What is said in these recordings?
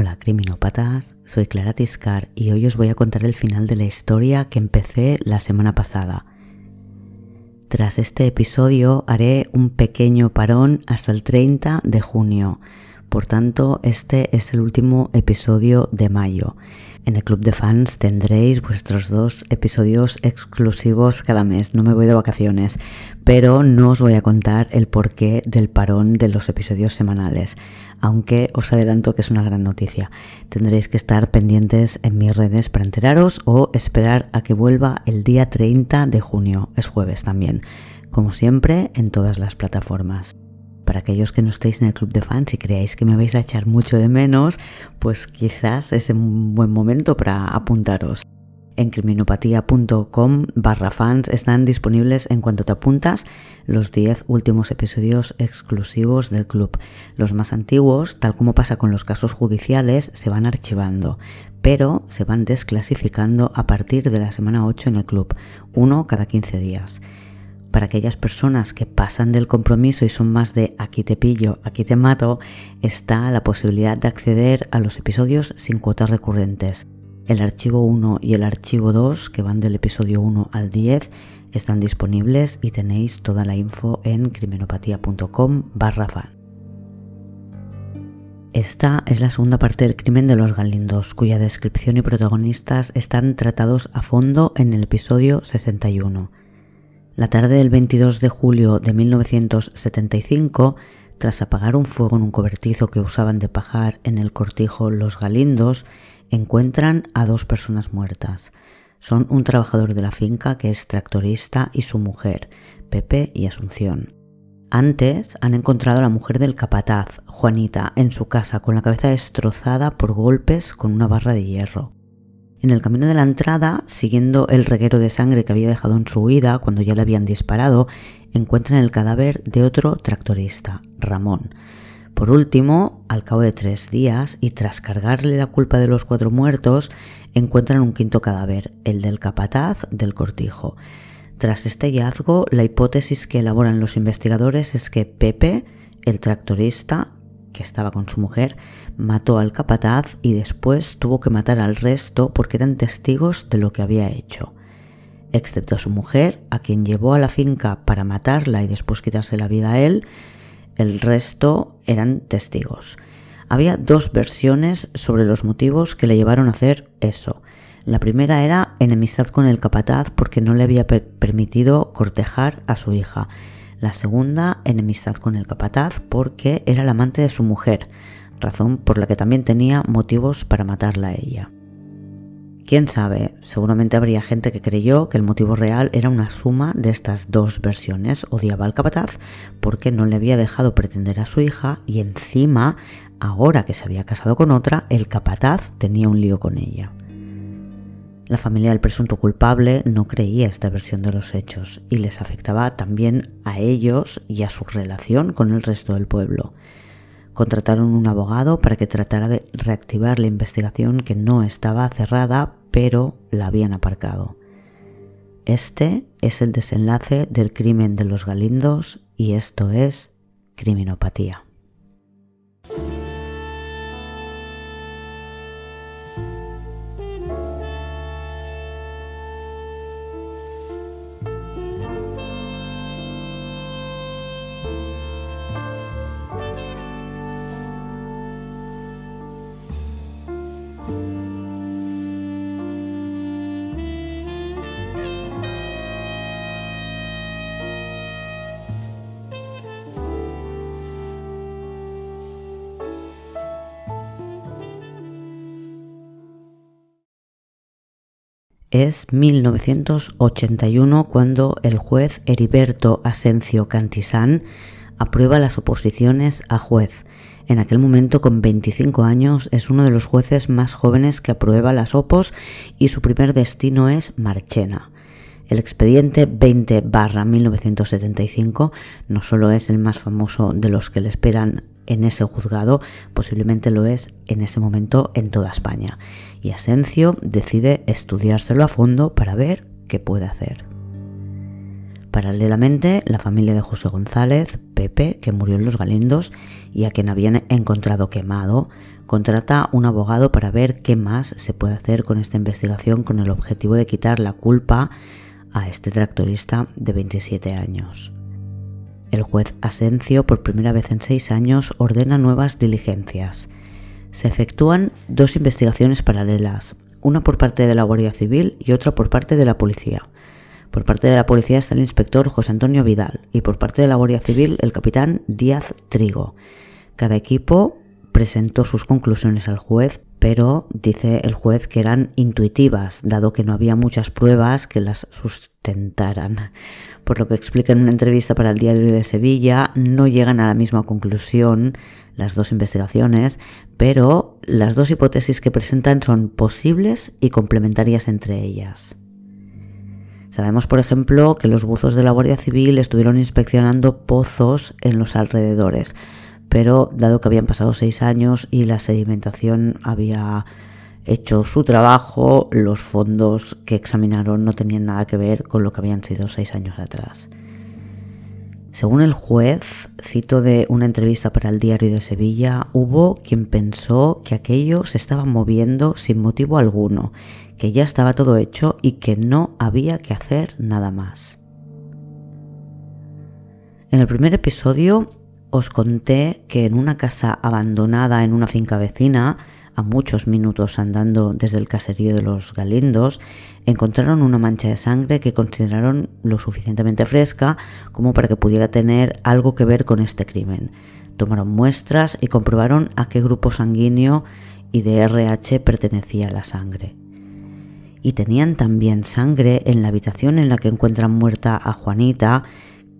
Hola criminópatas, soy Clara Tiscar y hoy os voy a contar el final de la historia que empecé la semana pasada. Tras este episodio haré un pequeño parón hasta el 30 de junio, por tanto este es el último episodio de mayo. En el club de fans tendréis vuestros dos episodios exclusivos cada mes. No me voy de vacaciones, pero no os voy a contar el porqué del parón de los episodios semanales. Aunque os adelanto que es una gran noticia. Tendréis que estar pendientes en mis redes para enteraros o esperar a que vuelva el día 30 de junio. Es jueves también. Como siempre, en todas las plataformas para aquellos que no estéis en el club de fans y creáis que me vais a echar mucho de menos, pues quizás es un buen momento para apuntaros. En criminopatía.com barra fans están disponibles en cuanto te apuntas los 10 últimos episodios exclusivos del club. Los más antiguos, tal como pasa con los casos judiciales, se van archivando, pero se van desclasificando a partir de la semana 8 en el club, uno cada 15 días para aquellas personas que pasan del compromiso y son más de aquí te pillo, aquí te mato, está la posibilidad de acceder a los episodios sin cuotas recurrentes. El archivo 1 y el archivo 2, que van del episodio 1 al 10, están disponibles y tenéis toda la info en criminopatía.com barra fan. Esta es la segunda parte del crimen de los Galindos, cuya descripción y protagonistas están tratados a fondo en el episodio 61. La tarde del 22 de julio de 1975, tras apagar un fuego en un cobertizo que usaban de pajar en el cortijo Los Galindos, encuentran a dos personas muertas. Son un trabajador de la finca que es tractorista y su mujer, Pepe y Asunción. Antes han encontrado a la mujer del capataz, Juanita, en su casa con la cabeza destrozada por golpes con una barra de hierro. En el camino de la entrada, siguiendo el reguero de sangre que había dejado en su huida cuando ya le habían disparado, encuentran el cadáver de otro tractorista, Ramón. Por último, al cabo de tres días y tras cargarle la culpa de los cuatro muertos, encuentran un quinto cadáver, el del capataz del cortijo. Tras este hallazgo, la hipótesis que elaboran los investigadores es que Pepe, el tractorista, que estaba con su mujer, mató al capataz y después tuvo que matar al resto porque eran testigos de lo que había hecho. Excepto a su mujer, a quien llevó a la finca para matarla y después quitarse la vida a él, el resto eran testigos. Había dos versiones sobre los motivos que le llevaron a hacer eso. La primera era enemistad con el capataz porque no le había permitido cortejar a su hija la segunda, enemistad con el capataz porque era el amante de su mujer, razón por la que también tenía motivos para matarla a ella. Quién sabe, seguramente habría gente que creyó que el motivo real era una suma de estas dos versiones. Odiaba al capataz porque no le había dejado pretender a su hija y encima, ahora que se había casado con otra, el capataz tenía un lío con ella. La familia del presunto culpable no creía esta versión de los hechos y les afectaba también a ellos y a su relación con el resto del pueblo. Contrataron un abogado para que tratara de reactivar la investigación que no estaba cerrada, pero la habían aparcado. Este es el desenlace del crimen de los Galindos y esto es criminopatía. Es 1981 cuando el juez Heriberto Asencio Cantizán aprueba las oposiciones a juez. En aquel momento, con 25 años, es uno de los jueces más jóvenes que aprueba las opos y su primer destino es Marchena. El expediente 20 1975 no solo es el más famoso de los que le esperan en ese juzgado, posiblemente lo es en ese momento en toda España. Y Asencio decide estudiárselo a fondo para ver qué puede hacer. Paralelamente, la familia de José González, Pepe, que murió en Los Galindos y a quien habían encontrado quemado, contrata un abogado para ver qué más se puede hacer con esta investigación con el objetivo de quitar la culpa a este tractorista de 27 años. El juez Asencio, por primera vez en seis años, ordena nuevas diligencias. Se efectúan dos investigaciones paralelas, una por parte de la Guardia Civil y otra por parte de la policía. Por parte de la policía está el inspector José Antonio Vidal y por parte de la Guardia Civil el capitán Díaz Trigo. Cada equipo presentó sus conclusiones al juez, pero dice el juez que eran intuitivas, dado que no había muchas pruebas que las sustentaran. Por lo que explica en una entrevista para el Diario de Sevilla, no llegan a la misma conclusión las dos investigaciones, pero las dos hipótesis que presentan son posibles y complementarias entre ellas. Sabemos, por ejemplo, que los buzos de la Guardia Civil estuvieron inspeccionando pozos en los alrededores, pero dado que habían pasado seis años y la sedimentación había hecho su trabajo, los fondos que examinaron no tenían nada que ver con lo que habían sido seis años atrás. Según el juez, cito de una entrevista para el diario de Sevilla, hubo quien pensó que aquello se estaba moviendo sin motivo alguno, que ya estaba todo hecho y que no había que hacer nada más. En el primer episodio os conté que en una casa abandonada en una finca vecina, a muchos minutos andando desde el caserío de los Galindos, encontraron una mancha de sangre que consideraron lo suficientemente fresca como para que pudiera tener algo que ver con este crimen. Tomaron muestras y comprobaron a qué grupo sanguíneo y de RH pertenecía la sangre. Y tenían también sangre en la habitación en la que encuentran muerta a Juanita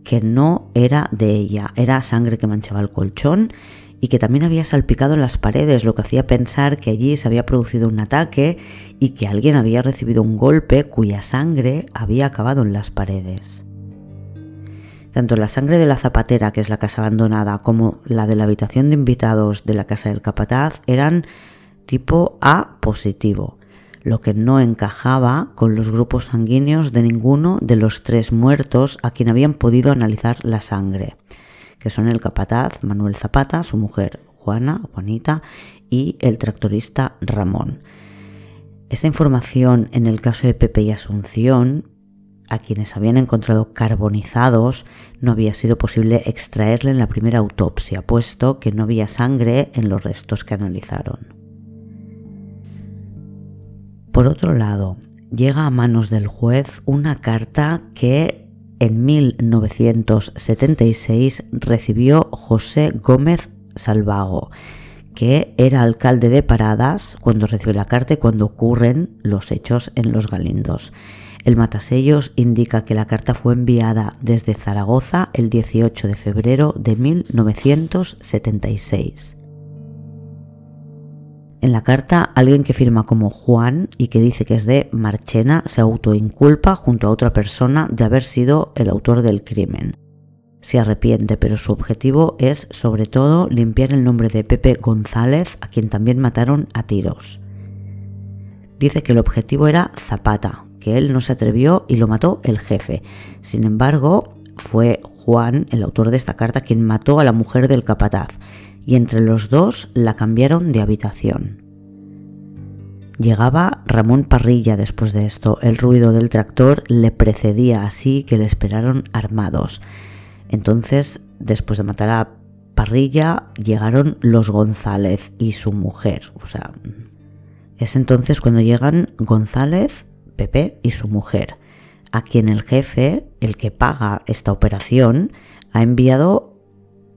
que no era de ella, era sangre que manchaba el colchón y que también había salpicado en las paredes, lo que hacía pensar que allí se había producido un ataque y que alguien había recibido un golpe cuya sangre había acabado en las paredes. Tanto la sangre de la zapatera, que es la casa abandonada, como la de la habitación de invitados de la casa del capataz eran tipo A positivo lo que no encajaba con los grupos sanguíneos de ninguno de los tres muertos a quien habían podido analizar la sangre, que son el capataz Manuel Zapata, su mujer Juana, Juanita, y el tractorista Ramón. Esta información en el caso de Pepe y Asunción, a quienes habían encontrado carbonizados, no había sido posible extraerle en la primera autopsia, puesto que no había sangre en los restos que analizaron. Por otro lado, llega a manos del juez una carta que en 1976 recibió José Gómez Salvago, que era alcalde de Paradas cuando recibe la carta y cuando ocurren los hechos en los Galindos. El matasellos indica que la carta fue enviada desde Zaragoza el 18 de febrero de 1976. En la carta, alguien que firma como Juan y que dice que es de Marchena se autoinculpa junto a otra persona de haber sido el autor del crimen. Se arrepiente, pero su objetivo es sobre todo limpiar el nombre de Pepe González, a quien también mataron a tiros. Dice que el objetivo era Zapata, que él no se atrevió y lo mató el jefe. Sin embargo, fue Juan, el autor de esta carta, quien mató a la mujer del capataz y entre los dos la cambiaron de habitación. Llegaba Ramón Parrilla después de esto. El ruido del tractor le precedía así que le esperaron armados. Entonces, después de matar a Parrilla, llegaron los González y su mujer. O sea, es entonces cuando llegan González, Pepe y su mujer, a quien el jefe, el que paga esta operación, ha enviado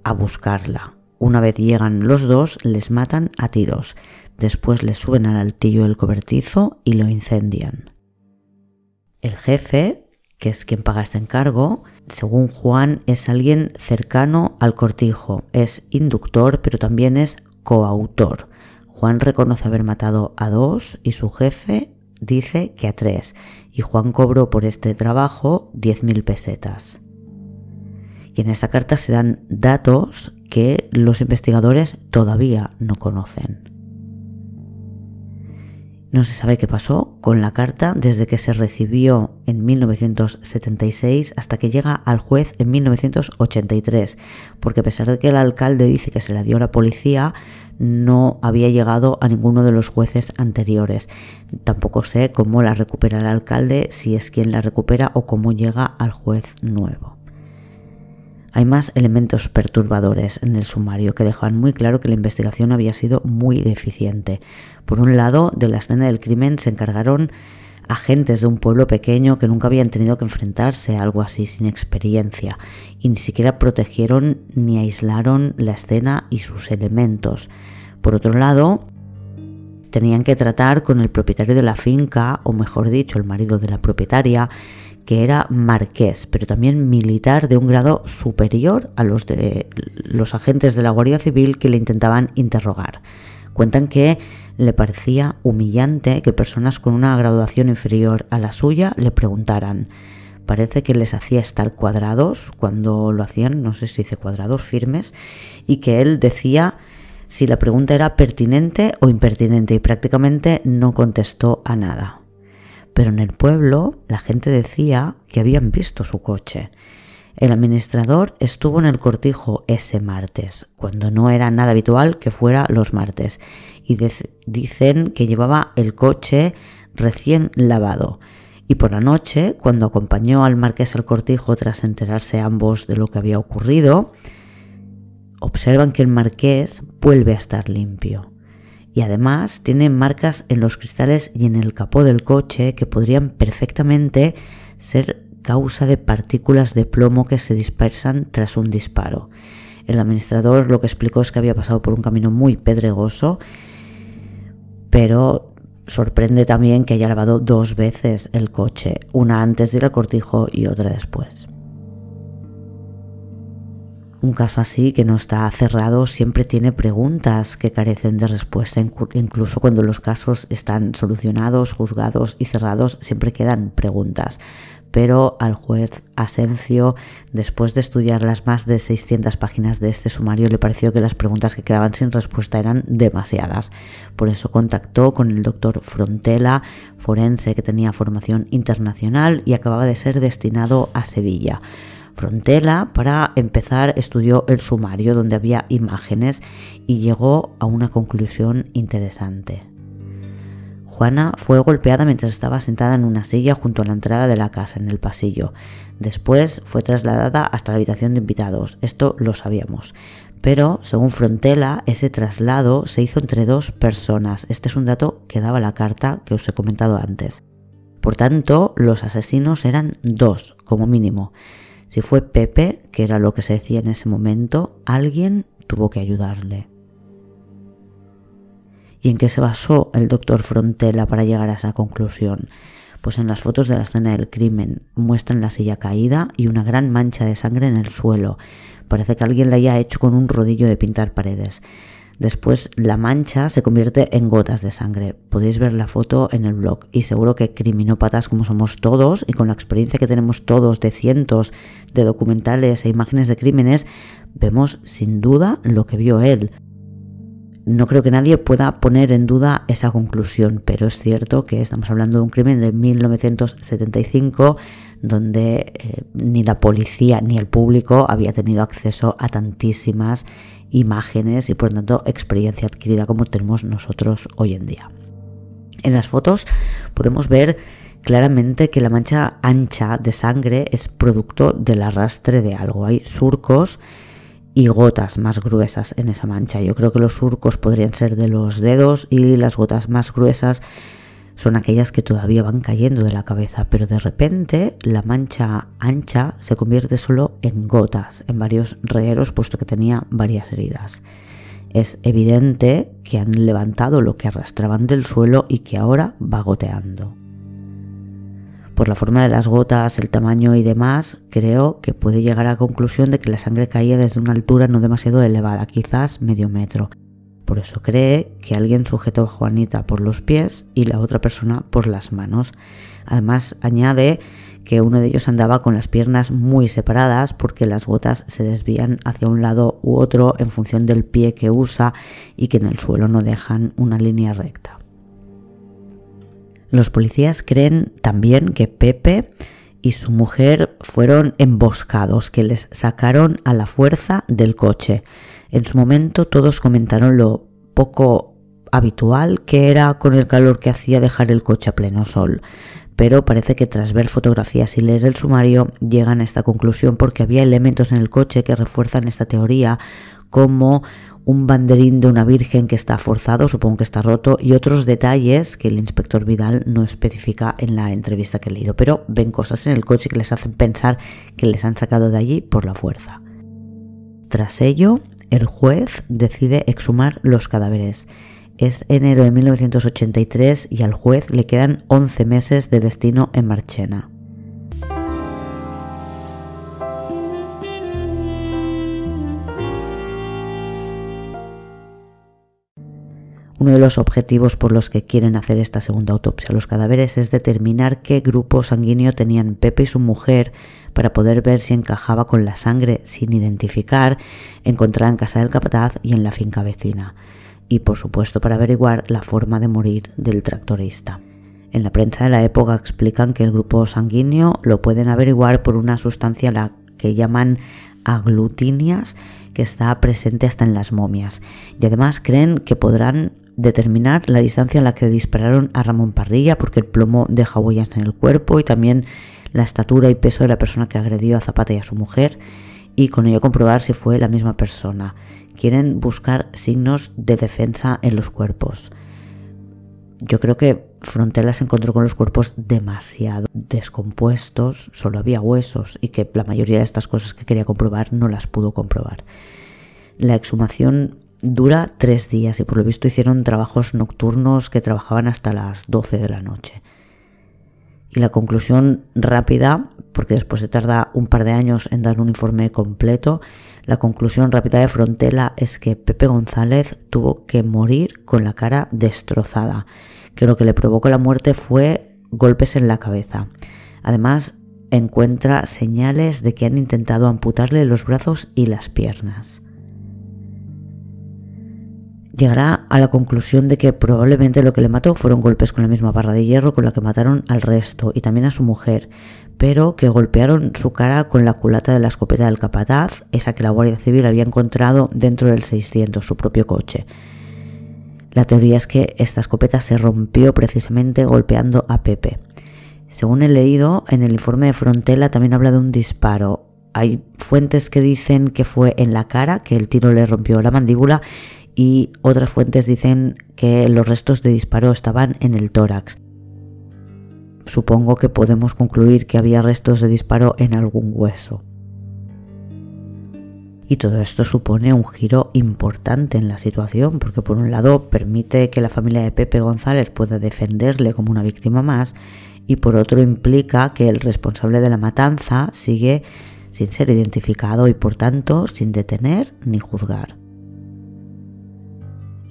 a buscarla. Una vez llegan los dos, les matan a tiros. Después les suben al altillo del cobertizo y lo incendian. El jefe, que es quien paga este encargo, según Juan, es alguien cercano al cortijo. Es inductor, pero también es coautor. Juan reconoce haber matado a dos y su jefe dice que a tres. Y Juan cobró por este trabajo 10.000 pesetas. Y en esta carta se dan datos que los investigadores todavía no conocen. No se sabe qué pasó con la carta desde que se recibió en 1976 hasta que llega al juez en 1983, porque a pesar de que el alcalde dice que se la dio a la policía, no había llegado a ninguno de los jueces anteriores. Tampoco sé cómo la recupera el alcalde, si es quien la recupera o cómo llega al juez nuevo. Hay más elementos perturbadores en el sumario que dejan muy claro que la investigación había sido muy deficiente. Por un lado, de la escena del crimen se encargaron agentes de un pueblo pequeño que nunca habían tenido que enfrentarse a algo así sin experiencia y ni siquiera protegieron ni aislaron la escena y sus elementos. Por otro lado, tenían que tratar con el propietario de la finca, o mejor dicho, el marido de la propietaria, que era marqués, pero también militar de un grado superior a los de los agentes de la Guardia Civil que le intentaban interrogar. Cuentan que le parecía humillante que personas con una graduación inferior a la suya le preguntaran. Parece que les hacía estar cuadrados cuando lo hacían, no sé si dice cuadrados, firmes, y que él decía si la pregunta era pertinente o impertinente y prácticamente no contestó a nada pero en el pueblo la gente decía que habían visto su coche. El administrador estuvo en el cortijo ese martes, cuando no era nada habitual que fuera los martes, y dicen que llevaba el coche recién lavado. Y por la noche, cuando acompañó al marqués al cortijo tras enterarse ambos de lo que había ocurrido, observan que el marqués vuelve a estar limpio y además tiene marcas en los cristales y en el capó del coche que podrían perfectamente ser causa de partículas de plomo que se dispersan tras un disparo. El administrador lo que explicó es que había pasado por un camino muy pedregoso, pero sorprende también que haya lavado dos veces el coche, una antes de ir al cortijo y otra después. Un caso así que no está cerrado siempre tiene preguntas que carecen de respuesta, incluso cuando los casos están solucionados, juzgados y cerrados, siempre quedan preguntas. Pero al juez Asencio, después de estudiar las más de 600 páginas de este sumario, le pareció que las preguntas que quedaban sin respuesta eran demasiadas. Por eso contactó con el doctor Frontela, forense que tenía formación internacional y acababa de ser destinado a Sevilla. Frontela, para empezar, estudió el sumario donde había imágenes y llegó a una conclusión interesante. Juana fue golpeada mientras estaba sentada en una silla junto a la entrada de la casa, en el pasillo. Después fue trasladada hasta la habitación de invitados. Esto lo sabíamos. Pero, según Frontela, ese traslado se hizo entre dos personas. Este es un dato que daba la carta que os he comentado antes. Por tanto, los asesinos eran dos, como mínimo. Si fue Pepe, que era lo que se decía en ese momento, alguien tuvo que ayudarle. ¿Y en qué se basó el doctor Frontela para llegar a esa conclusión? Pues en las fotos de la escena del crimen muestran la silla caída y una gran mancha de sangre en el suelo. Parece que alguien la haya hecho con un rodillo de pintar paredes. Después la mancha se convierte en gotas de sangre. Podéis ver la foto en el blog y seguro que criminópatas como somos todos y con la experiencia que tenemos todos de cientos de documentales e imágenes de crímenes, vemos sin duda lo que vio él. No creo que nadie pueda poner en duda esa conclusión, pero es cierto que estamos hablando de un crimen de 1975 donde eh, ni la policía ni el público había tenido acceso a tantísimas imágenes y por lo tanto experiencia adquirida como tenemos nosotros hoy en día. En las fotos podemos ver claramente que la mancha ancha de sangre es producto del arrastre de algo. Hay surcos y gotas más gruesas en esa mancha. Yo creo que los surcos podrían ser de los dedos y las gotas más gruesas son aquellas que todavía van cayendo de la cabeza, pero de repente la mancha ancha se convierte solo en gotas, en varios regueros, puesto que tenía varias heridas. Es evidente que han levantado lo que arrastraban del suelo y que ahora va goteando. Por la forma de las gotas, el tamaño y demás, creo que puede llegar a la conclusión de que la sangre caía desde una altura no demasiado elevada, quizás medio metro. Por eso cree que alguien sujetó a Juanita por los pies y la otra persona por las manos. Además añade que uno de ellos andaba con las piernas muy separadas porque las gotas se desvían hacia un lado u otro en función del pie que usa y que en el suelo no dejan una línea recta. Los policías creen también que Pepe y su mujer fueron emboscados, que les sacaron a la fuerza del coche. En su momento todos comentaron lo poco habitual que era con el calor que hacía dejar el coche a pleno sol. Pero parece que tras ver fotografías y leer el sumario llegan a esta conclusión porque había elementos en el coche que refuerzan esta teoría como un banderín de una virgen que está forzado, supongo que está roto, y otros detalles que el inspector Vidal no especifica en la entrevista que he leído, pero ven cosas en el coche que les hacen pensar que les han sacado de allí por la fuerza. Tras ello, el juez decide exhumar los cadáveres. Es enero de 1983 y al juez le quedan 11 meses de destino en Marchena. Uno de los objetivos por los que quieren hacer esta segunda autopsia a los cadáveres es determinar qué grupo sanguíneo tenían Pepe y su mujer para poder ver si encajaba con la sangre sin identificar encontrada en casa del capataz y en la finca vecina. Y por supuesto para averiguar la forma de morir del tractorista. En la prensa de la época explican que el grupo sanguíneo lo pueden averiguar por una sustancia la que llaman aglutinias que está presente hasta en las momias y además creen que podrán determinar la distancia a la que dispararon a Ramón Parrilla, porque el plomo deja huellas en el cuerpo y también la estatura y peso de la persona que agredió a Zapata y a su mujer, y con ello comprobar si fue la misma persona. Quieren buscar signos de defensa en los cuerpos. Yo creo que Frontera se encontró con los cuerpos demasiado descompuestos, solo había huesos y que la mayoría de estas cosas que quería comprobar no las pudo comprobar. La exhumación dura tres días y por lo visto hicieron trabajos nocturnos que trabajaban hasta las 12 de la noche. Y la conclusión rápida, porque después se tarda un par de años en dar un informe completo, la conclusión rápida de Frontela es que Pepe González tuvo que morir con la cara destrozada, que lo que le provocó la muerte fue golpes en la cabeza. Además, encuentra señales de que han intentado amputarle los brazos y las piernas llegará a la conclusión de que probablemente lo que le mató fueron golpes con la misma barra de hierro con la que mataron al resto y también a su mujer, pero que golpearon su cara con la culata de la escopeta del capataz, esa que la Guardia Civil había encontrado dentro del 600, su propio coche. La teoría es que esta escopeta se rompió precisamente golpeando a Pepe. Según he leído, en el informe de Frontela también habla de un disparo. Hay fuentes que dicen que fue en la cara, que el tiro le rompió la mandíbula, y otras fuentes dicen que los restos de disparo estaban en el tórax. Supongo que podemos concluir que había restos de disparo en algún hueso. Y todo esto supone un giro importante en la situación, porque por un lado permite que la familia de Pepe González pueda defenderle como una víctima más, y por otro implica que el responsable de la matanza sigue sin ser identificado y por tanto sin detener ni juzgar.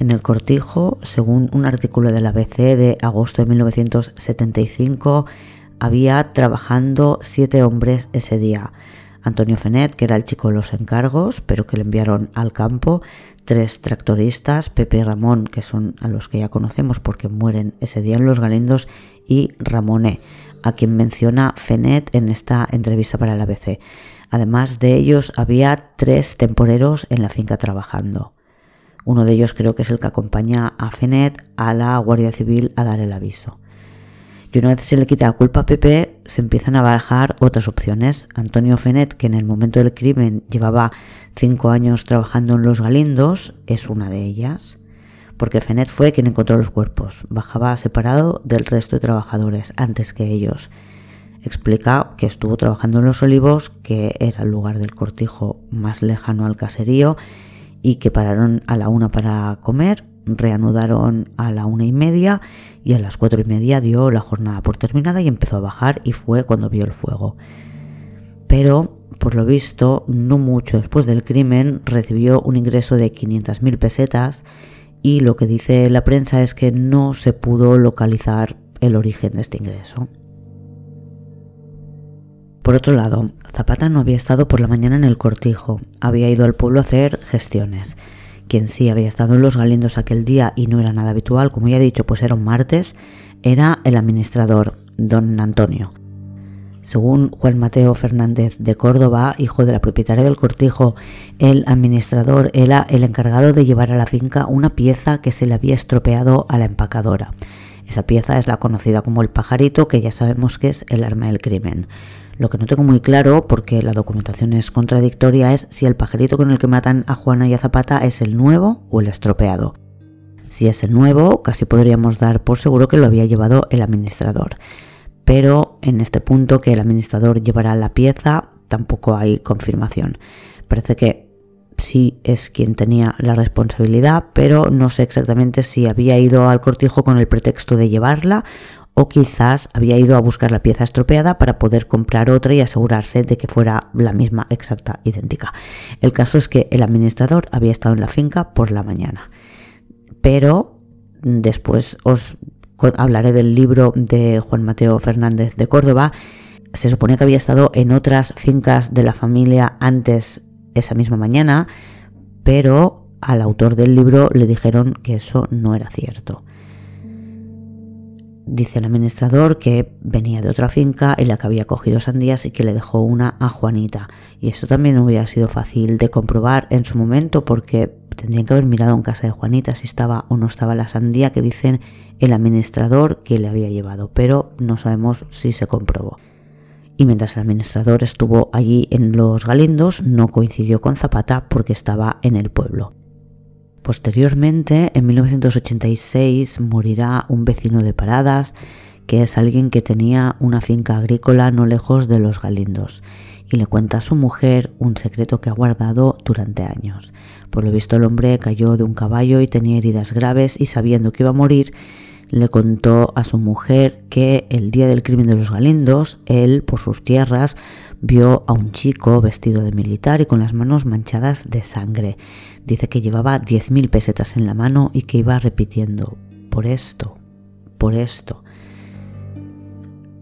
En el cortijo, según un artículo de la BC de agosto de 1975, había trabajando siete hombres ese día. Antonio Fenet, que era el chico de los encargos, pero que le enviaron al campo, tres tractoristas, Pepe y Ramón, que son a los que ya conocemos porque mueren ese día en los Galindos, y Ramoné, a quien menciona Fenet en esta entrevista para la ABC. Además de ellos, había tres temporeros en la finca trabajando. Uno de ellos creo que es el que acompaña a Fenet a la Guardia Civil a dar el aviso. Y una vez se le quita la culpa a Pepe, se empiezan a barajar otras opciones. Antonio Fenet, que en el momento del crimen llevaba cinco años trabajando en los Galindos, es una de ellas. Porque Fenet fue quien encontró los cuerpos. Bajaba separado del resto de trabajadores antes que ellos. Explica que estuvo trabajando en los olivos, que era el lugar del cortijo más lejano al caserío, y que pararon a la una para comer, reanudaron a la una y media y a las cuatro y media dio la jornada por terminada y empezó a bajar y fue cuando vio el fuego. Pero, por lo visto, no mucho después del crimen recibió un ingreso de 500.000 pesetas y lo que dice la prensa es que no se pudo localizar el origen de este ingreso. Por otro lado, Zapata no había estado por la mañana en el cortijo, había ido al pueblo a hacer gestiones. Quien sí había estado en los galindos aquel día y no era nada habitual, como ya he dicho, pues era un martes, era el administrador, don Antonio. Según Juan Mateo Fernández de Córdoba, hijo de la propietaria del cortijo, el administrador era el encargado de llevar a la finca una pieza que se le había estropeado a la empacadora. Esa pieza es la conocida como el pajarito, que ya sabemos que es el arma del crimen. Lo que no tengo muy claro, porque la documentación es contradictoria, es si el pajarito con el que matan a Juana y a Zapata es el nuevo o el estropeado. Si es el nuevo, casi podríamos dar por seguro que lo había llevado el administrador. Pero en este punto que el administrador llevará la pieza, tampoco hay confirmación. Parece que sí es quien tenía la responsabilidad, pero no sé exactamente si había ido al cortijo con el pretexto de llevarla o quizás había ido a buscar la pieza estropeada para poder comprar otra y asegurarse de que fuera la misma exacta, idéntica. El caso es que el administrador había estado en la finca por la mañana, pero después os hablaré del libro de Juan Mateo Fernández de Córdoba. Se supone que había estado en otras fincas de la familia antes esa misma mañana, pero al autor del libro le dijeron que eso no era cierto. Dice el administrador que venía de otra finca en la que había cogido sandías y que le dejó una a Juanita. Y esto también hubiera sido fácil de comprobar en su momento porque tendrían que haber mirado en casa de Juanita si estaba o no estaba la sandía que dicen el administrador que le había llevado, pero no sabemos si se comprobó. Y mientras el administrador estuvo allí en los Galindos, no coincidió con Zapata porque estaba en el pueblo. Posteriormente, en 1986, morirá un vecino de Paradas, que es alguien que tenía una finca agrícola no lejos de los Galindos, y le cuenta a su mujer un secreto que ha guardado durante años. Por lo visto el hombre cayó de un caballo y tenía heridas graves y sabiendo que iba a morir, le contó a su mujer que el día del crimen de los Galindos, él, por sus tierras, vio a un chico vestido de militar y con las manos manchadas de sangre. Dice que llevaba 10.000 pesetas en la mano y que iba repitiendo, por esto, por esto.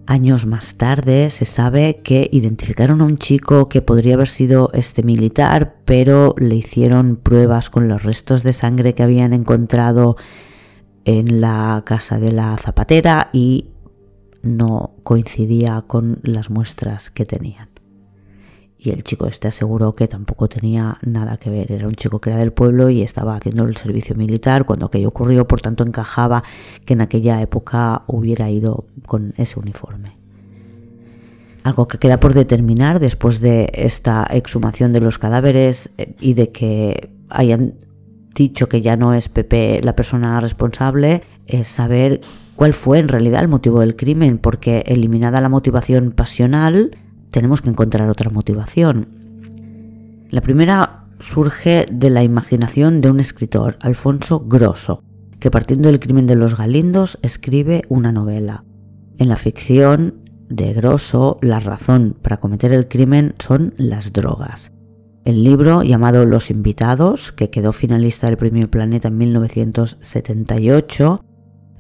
Años más tarde se sabe que identificaron a un chico que podría haber sido este militar, pero le hicieron pruebas con los restos de sangre que habían encontrado en la casa de la zapatera y no coincidía con las muestras que tenían. Y el chico este aseguró que tampoco tenía nada que ver, era un chico que era del pueblo y estaba haciendo el servicio militar cuando aquello ocurrió, por tanto encajaba que en aquella época hubiera ido con ese uniforme. Algo que queda por determinar después de esta exhumación de los cadáveres eh, y de que hayan dicho que ya no es Pepe la persona responsable, es saber cuál fue en realidad el motivo del crimen, porque eliminada la motivación pasional, tenemos que encontrar otra motivación. La primera surge de la imaginación de un escritor, Alfonso Grosso, que partiendo del crimen de los Galindos escribe una novela. En la ficción de Grosso, la razón para cometer el crimen son las drogas. El libro llamado Los Invitados, que quedó finalista del Premio Planeta en 1978,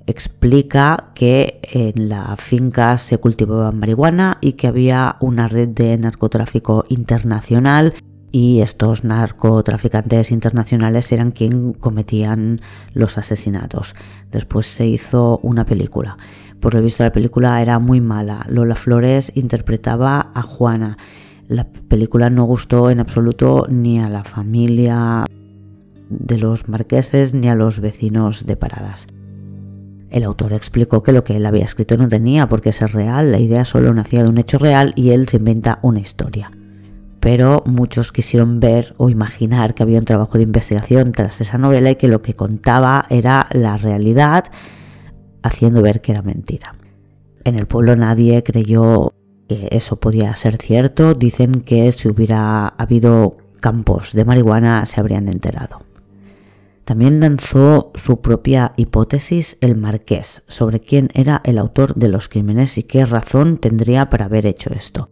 explica que en la finca se cultivaba marihuana y que había una red de narcotráfico internacional y estos narcotraficantes internacionales eran quienes cometían los asesinatos. Después se hizo una película. Por lo visto la película era muy mala. Lola Flores interpretaba a Juana la película no gustó en absoluto ni a la familia de los marqueses ni a los vecinos de Paradas. El autor explicó que lo que él había escrito no tenía por qué ser real, la idea solo nacía de un hecho real y él se inventa una historia. Pero muchos quisieron ver o imaginar que había un trabajo de investigación tras esa novela y que lo que contaba era la realidad, haciendo ver que era mentira. En el pueblo nadie creyó que eso podía ser cierto, dicen que si hubiera habido campos de marihuana se habrían enterado. También lanzó su propia hipótesis el marqués sobre quién era el autor de los crímenes y qué razón tendría para haber hecho esto.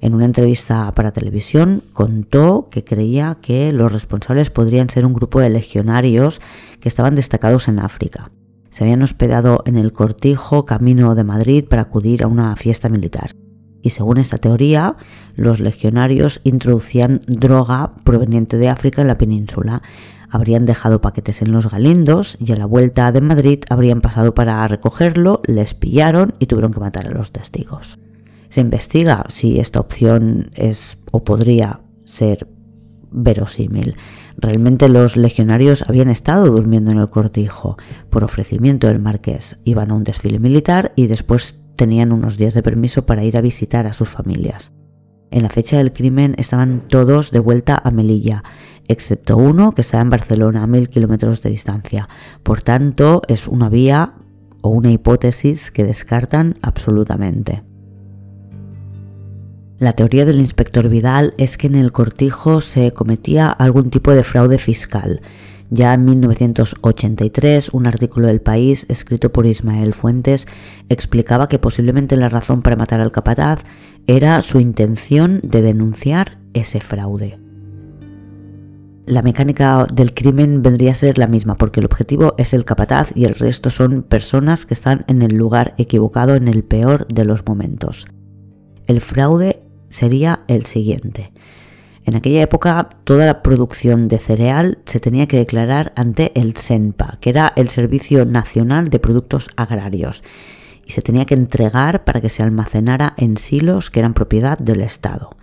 En una entrevista para televisión contó que creía que los responsables podrían ser un grupo de legionarios que estaban destacados en África. Se habían hospedado en el cortijo camino de Madrid para acudir a una fiesta militar y según esta teoría, los legionarios introducían droga proveniente de África en la península. habrían dejado paquetes en los galindos y a la vuelta de Madrid habrían pasado para recogerlo, les pillaron y tuvieron que matar a los testigos. Se investiga si esta opción es o podría ser verosímil. Realmente los legionarios habían estado durmiendo en el cortijo por ofrecimiento del marqués. Iban a un desfile militar y después tenían unos días de permiso para ir a visitar a sus familias. En la fecha del crimen estaban todos de vuelta a Melilla, excepto uno que estaba en Barcelona a mil kilómetros de distancia. Por tanto, es una vía o una hipótesis que descartan absolutamente. La teoría del inspector Vidal es que en el cortijo se cometía algún tipo de fraude fiscal. Ya en 1983, un artículo del País escrito por Ismael Fuentes explicaba que posiblemente la razón para matar al capataz era su intención de denunciar ese fraude. La mecánica del crimen vendría a ser la misma, porque el objetivo es el capataz y el resto son personas que están en el lugar equivocado en el peor de los momentos. El fraude sería el siguiente. En aquella época toda la producción de cereal se tenía que declarar ante el SENPA, que era el Servicio Nacional de Productos Agrarios, y se tenía que entregar para que se almacenara en silos que eran propiedad del Estado.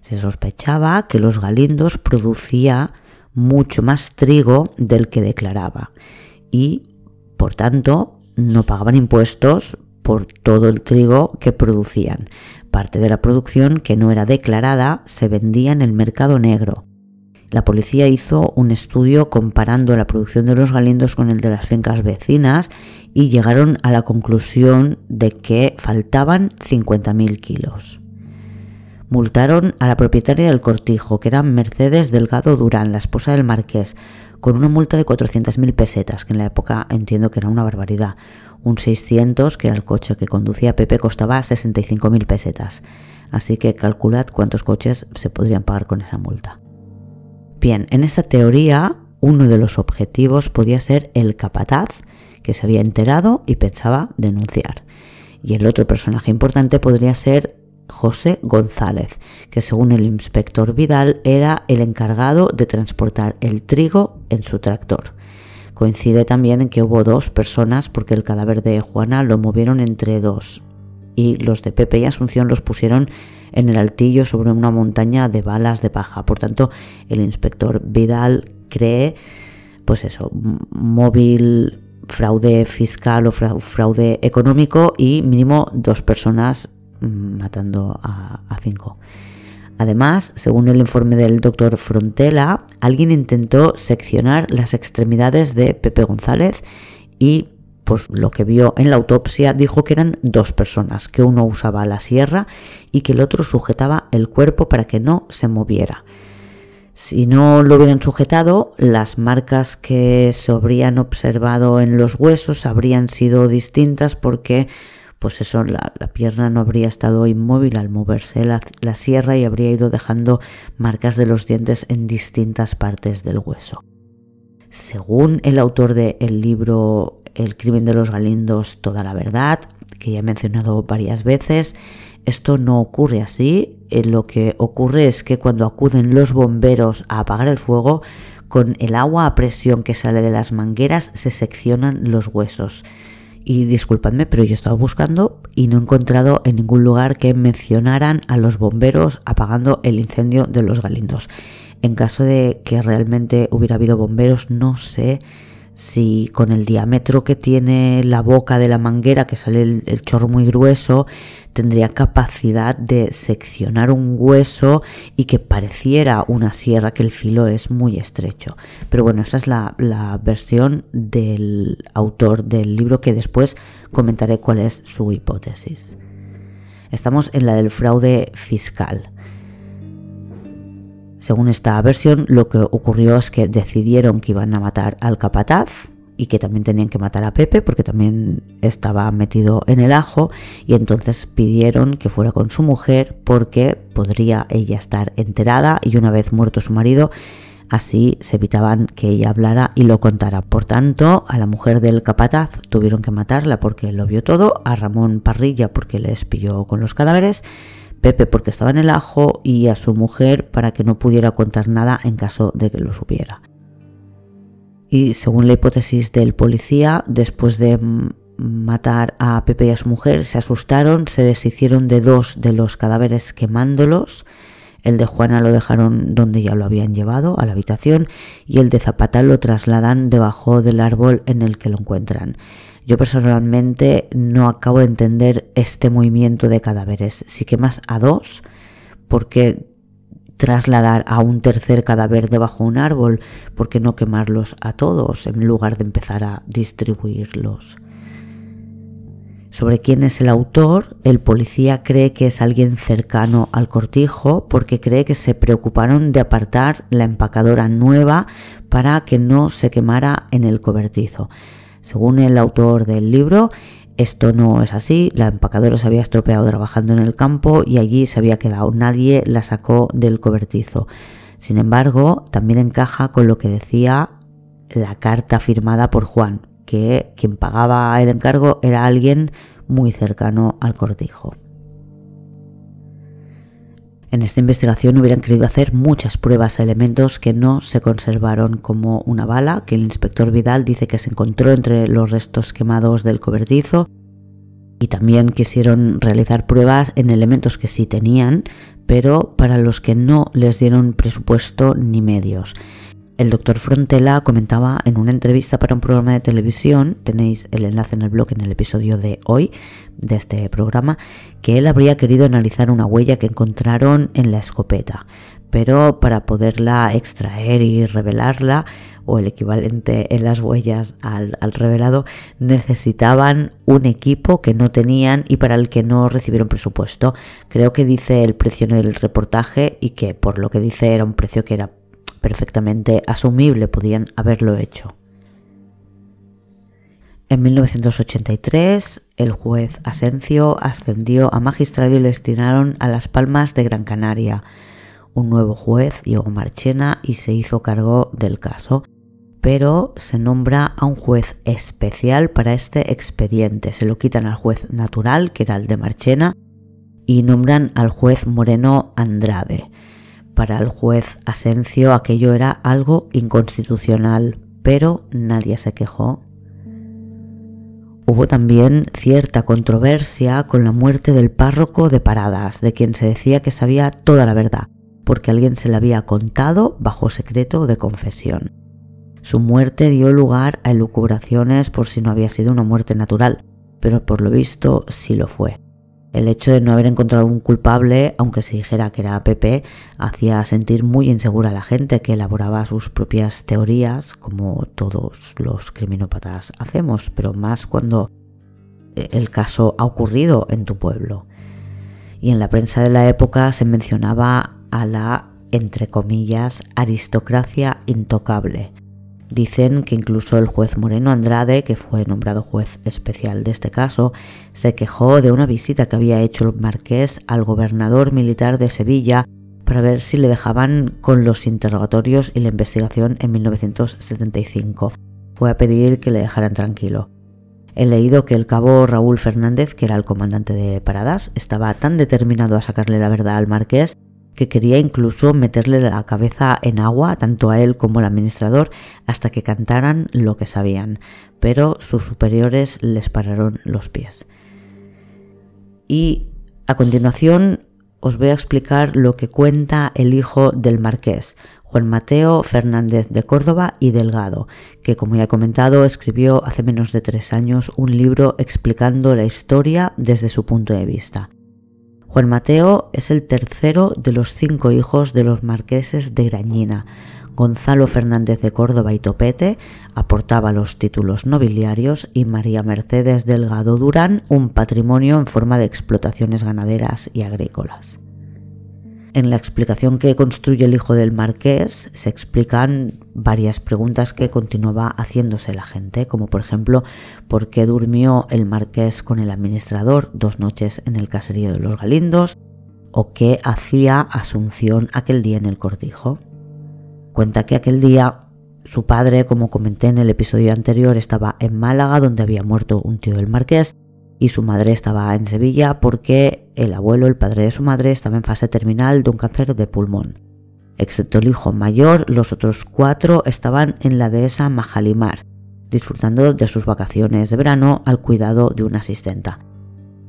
Se sospechaba que los galindos producía mucho más trigo del que declaraba y, por tanto, no pagaban impuestos por todo el trigo que producían. Parte de la producción que no era declarada se vendía en el mercado negro. La policía hizo un estudio comparando la producción de los galindos con el de las fincas vecinas y llegaron a la conclusión de que faltaban 50.000 kilos. Multaron a la propietaria del cortijo, que era Mercedes Delgado Durán, la esposa del marqués, con una multa de 400.000 pesetas, que en la época entiendo que era una barbaridad. Un 600, que era el coche que conducía Pepe, costaba 65.000 pesetas. Así que calculad cuántos coches se podrían pagar con esa multa. Bien, en esta teoría, uno de los objetivos podía ser el capataz, que se había enterado y pensaba denunciar. Y el otro personaje importante podría ser José González, que según el inspector Vidal era el encargado de transportar el trigo en su tractor. Coincide también en que hubo dos personas porque el cadáver de Juana lo movieron entre dos y los de Pepe y Asunción los pusieron en el altillo sobre una montaña de balas de paja. Por tanto, el inspector Vidal cree, pues eso, móvil, fraude fiscal o fraude económico y mínimo dos personas mm, matando a, a cinco. Además, según el informe del doctor Frontela, alguien intentó seccionar las extremidades de Pepe González y pues lo que vio en la autopsia dijo que eran dos personas, que uno usaba la sierra y que el otro sujetaba el cuerpo para que no se moviera. Si no lo hubieran sujetado, las marcas que se habrían observado en los huesos habrían sido distintas porque pues eso, la, pierna no habría estado inmóvil al moverse la, sierra y habría ido dejando marcas de los dientes en distintas partes del hueso. Según el autor del libro El crimen de los galindos, toda la verdad, que ya he mencionado varias veces, esto no ocurre así. Eh, lo que ocurre es que cuando acuden los bomberos a apagar el fuego, con el agua a presión que sale de las mangueras se seccionan los huesos. Y disculpadme, pero yo he estado buscando y no he encontrado en ningún lugar que mencionaran a los bomberos apagando el incendio de los galindos. En caso de que realmente hubiera habido bomberos, no sé si con el diámetro que tiene la boca de la manguera, que sale el, chorro muy grueso, tendría capacidad de seccionar un hueso y que pareciera una sierra, que el filo es muy estrecho. Pero bueno, esa es la, la versión del autor del libro que después comentaré cuál es su hipótesis. Estamos en la del fraude fiscal. Según esta versión, lo que ocurrió es que decidieron que iban a matar al capataz y que también tenían que matar a Pepe porque también estaba metido en el ajo y entonces pidieron que fuera con su mujer porque podría ella estar enterada y una vez muerto su marido así se evitaban que ella hablara y lo contara. Por tanto, a la mujer del capataz tuvieron que matarla porque lo vio todo, a Ramón Parrilla porque les pilló con los cadáveres Pepe porque estaba en el ajo y a su mujer para que no pudiera contar nada en caso de que lo supiera. Y según la hipótesis del policía, después de matar a Pepe y a su mujer, se asustaron, se deshicieron de dos de los cadáveres quemándolos. El de Juana lo dejaron donde ya lo habían llevado, a la habitación, y el de Zapata lo trasladan debajo del árbol en el que lo encuentran. Yo personalmente no acabo de entender este movimiento de cadáveres. Si quemas a dos, ¿por qué trasladar a un tercer cadáver debajo de un árbol? ¿Por qué no quemarlos a todos en lugar de empezar a distribuirlos? Sobre quién es el autor, el policía cree que es alguien cercano al cortijo porque cree que se preocuparon de apartar la empacadora nueva para que no se quemara en el cobertizo. Según el autor del libro, esto no es así, la empacadora se había estropeado trabajando en el campo y allí se había quedado, nadie la sacó del cobertizo. Sin embargo, también encaja con lo que decía la carta firmada por Juan, que quien pagaba el encargo era alguien muy cercano al cortijo. En esta investigación hubieran querido hacer muchas pruebas a elementos que no se conservaron, como una bala que el inspector Vidal dice que se encontró entre los restos quemados del cobertizo, y también quisieron realizar pruebas en elementos que sí tenían, pero para los que no les dieron presupuesto ni medios. El doctor Frontela comentaba en una entrevista para un programa de televisión, tenéis el enlace en el blog en el episodio de hoy de este programa, que él habría querido analizar una huella que encontraron en la escopeta, pero para poderla extraer y revelarla, o el equivalente en las huellas al, al, revelado, necesitaban un equipo que no tenían y para el que no recibieron presupuesto. Creo que dice el precio en el reportaje y que por lo que dice era un precio que era perfectamente asumible, podían haberlo hecho. En 1983, el juez Asencio ascendió a magistrado y le destinaron a Las Palmas de Gran Canaria. Un nuevo juez, Diego Marchena, y se hizo cargo del caso, pero se nombra a un juez especial para este expediente. Se lo quitan al juez natural, que era el de Marchena, y nombran al juez Moreno Andrade. Para el juez Asencio aquello era algo inconstitucional, pero nadie se quejó. Hubo también cierta controversia con la muerte del párroco de Paradas, de quien se decía que sabía toda la verdad, porque alguien se la había contado bajo secreto de confesión. Su muerte dio lugar a elucubraciones por si no había sido una muerte natural, pero por lo visto sí lo fue. El hecho de no haber encontrado un culpable, aunque se dijera que era Pepe, hacía sentir muy insegura a la gente que elaboraba sus propias teorías, como todos los criminópatas hacemos, pero más cuando eh, el caso ha ocurrido en tu pueblo. Y en la prensa de la época se mencionaba a la, entre comillas, aristocracia intocable, Dicen que incluso el juez Moreno Andrade, que fue nombrado juez especial de este caso, se quejó de una visita que había hecho el marqués al gobernador militar de Sevilla para ver si le dejaban con los interrogatorios y la investigación en 1975. Fue a pedir que le dejaran tranquilo. He leído que el cabo Raúl Fernández, que era el comandante de Paradas, estaba tan determinado a sacarle la verdad al marqués que quería incluso meterle la cabeza en agua, tanto a él como al administrador, hasta que cantaran lo que sabían, pero sus superiores les pararon los pies. Y a continuación os voy a explicar lo que cuenta el hijo del marqués, Juan Mateo Fernández de Córdoba y Delgado, que como ya he comentado escribió hace menos de tres años un libro explicando la historia desde su punto de vista. Juan Mateo es el tercero de los cinco hijos de los marqueses de Grañina. Gonzalo Fernández de Córdoba y Topete aportaba los títulos nobiliarios y María Mercedes Delgado Durán un patrimonio en forma de explotaciones ganaderas y agrícolas. En la explicación que construye el hijo del marqués se explican varias preguntas que continuaba haciéndose la gente, como por ejemplo por qué durmió el marqués con el administrador dos noches en el caserío de los Galindos o qué hacía Asunción aquel día en el cortijo. Cuenta que aquel día su padre, como comenté en el episodio anterior, estaba en Málaga donde había muerto un tío del marqués y su madre estaba en Sevilla porque el abuelo, el padre de su madre, estaba en fase terminal de un cáncer de pulmón. Excepto el hijo mayor, los otros cuatro estaban en la dehesa Majalimar, disfrutando de sus vacaciones de verano al cuidado de una asistenta.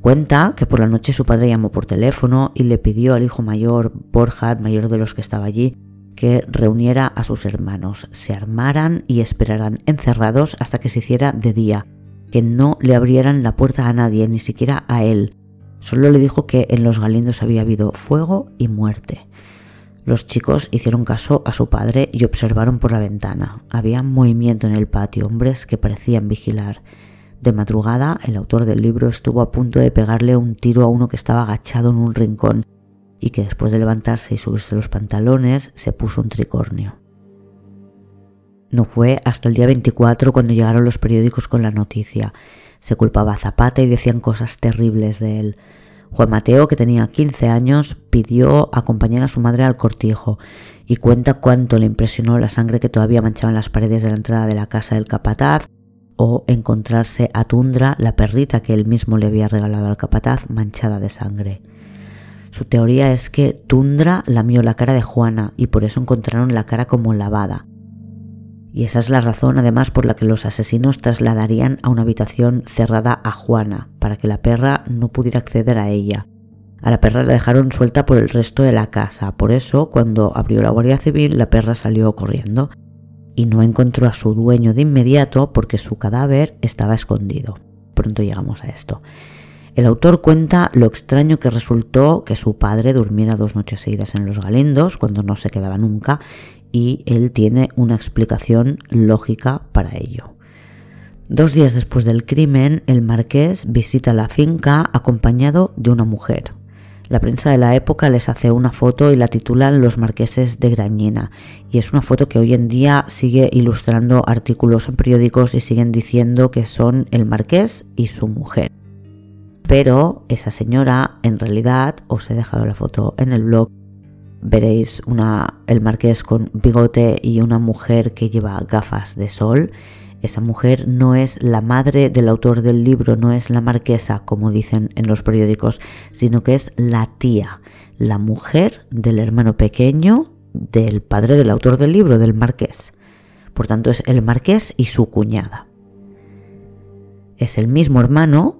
Cuenta que por la noche su padre llamó por teléfono y le pidió al hijo mayor, Borja, mayor de los que estaba allí, que reuniera a sus hermanos, se armaran y esperaran encerrados hasta que se hiciera de día, que no le abrieran la puerta a nadie, ni siquiera a él. Solo le dijo que en los galindos había habido fuego y muerte. Los chicos hicieron caso a su padre y observaron por la ventana. Había movimiento en el patio, hombres que parecían vigilar. De madrugada, el autor del libro estuvo a punto de pegarle un tiro a uno que estaba agachado en un rincón y que después de levantarse y subirse los pantalones se puso un tricornio. No fue hasta el día 24 cuando llegaron los periódicos con la noticia. Se culpaba a Zapata y decían cosas terribles de él. Juan Mateo, que tenía 15 años, pidió acompañar a su madre al cortijo y cuenta cuánto le impresionó la sangre que todavía manchaba en las paredes de la entrada de la casa del capataz o encontrarse a Tundra, la perrita que él mismo le había regalado al capataz, manchada de sangre. Su teoría es que Tundra lamió la cara de Juana y por eso encontraron la cara como lavada. Y esa es la razón además por la que los asesinos trasladarían a una habitación cerrada a Juana, para que la perra no pudiera acceder a ella. A la perra la dejaron suelta por el resto de la casa, por eso cuando abrió la Guardia Civil la perra salió corriendo y no encontró a su dueño de inmediato porque su cadáver estaba escondido. Pronto llegamos a esto. El autor cuenta lo extraño que resultó que su padre durmiera dos noches seguidas en los galindos cuando no se quedaba nunca y él tiene una explicación lógica para ello. Dos días después del crimen, el marqués visita la finca acompañado de una mujer. La prensa de la época les hace una foto y la titulan Los Marqueses de Grañina. Y es una foto que hoy en día sigue ilustrando artículos en periódicos y siguen diciendo que son el marqués y su mujer. Pero esa señora, en realidad, os he dejado la foto en el blog, veréis una, el marqués con bigote y una mujer que lleva gafas de sol. Esa mujer no es la madre del autor del libro, no es la marquesa, como dicen en los periódicos, sino que es la tía, la mujer del hermano pequeño del padre del autor del libro, del marqués. Por tanto, es el marqués y su cuñada. Es el mismo hermano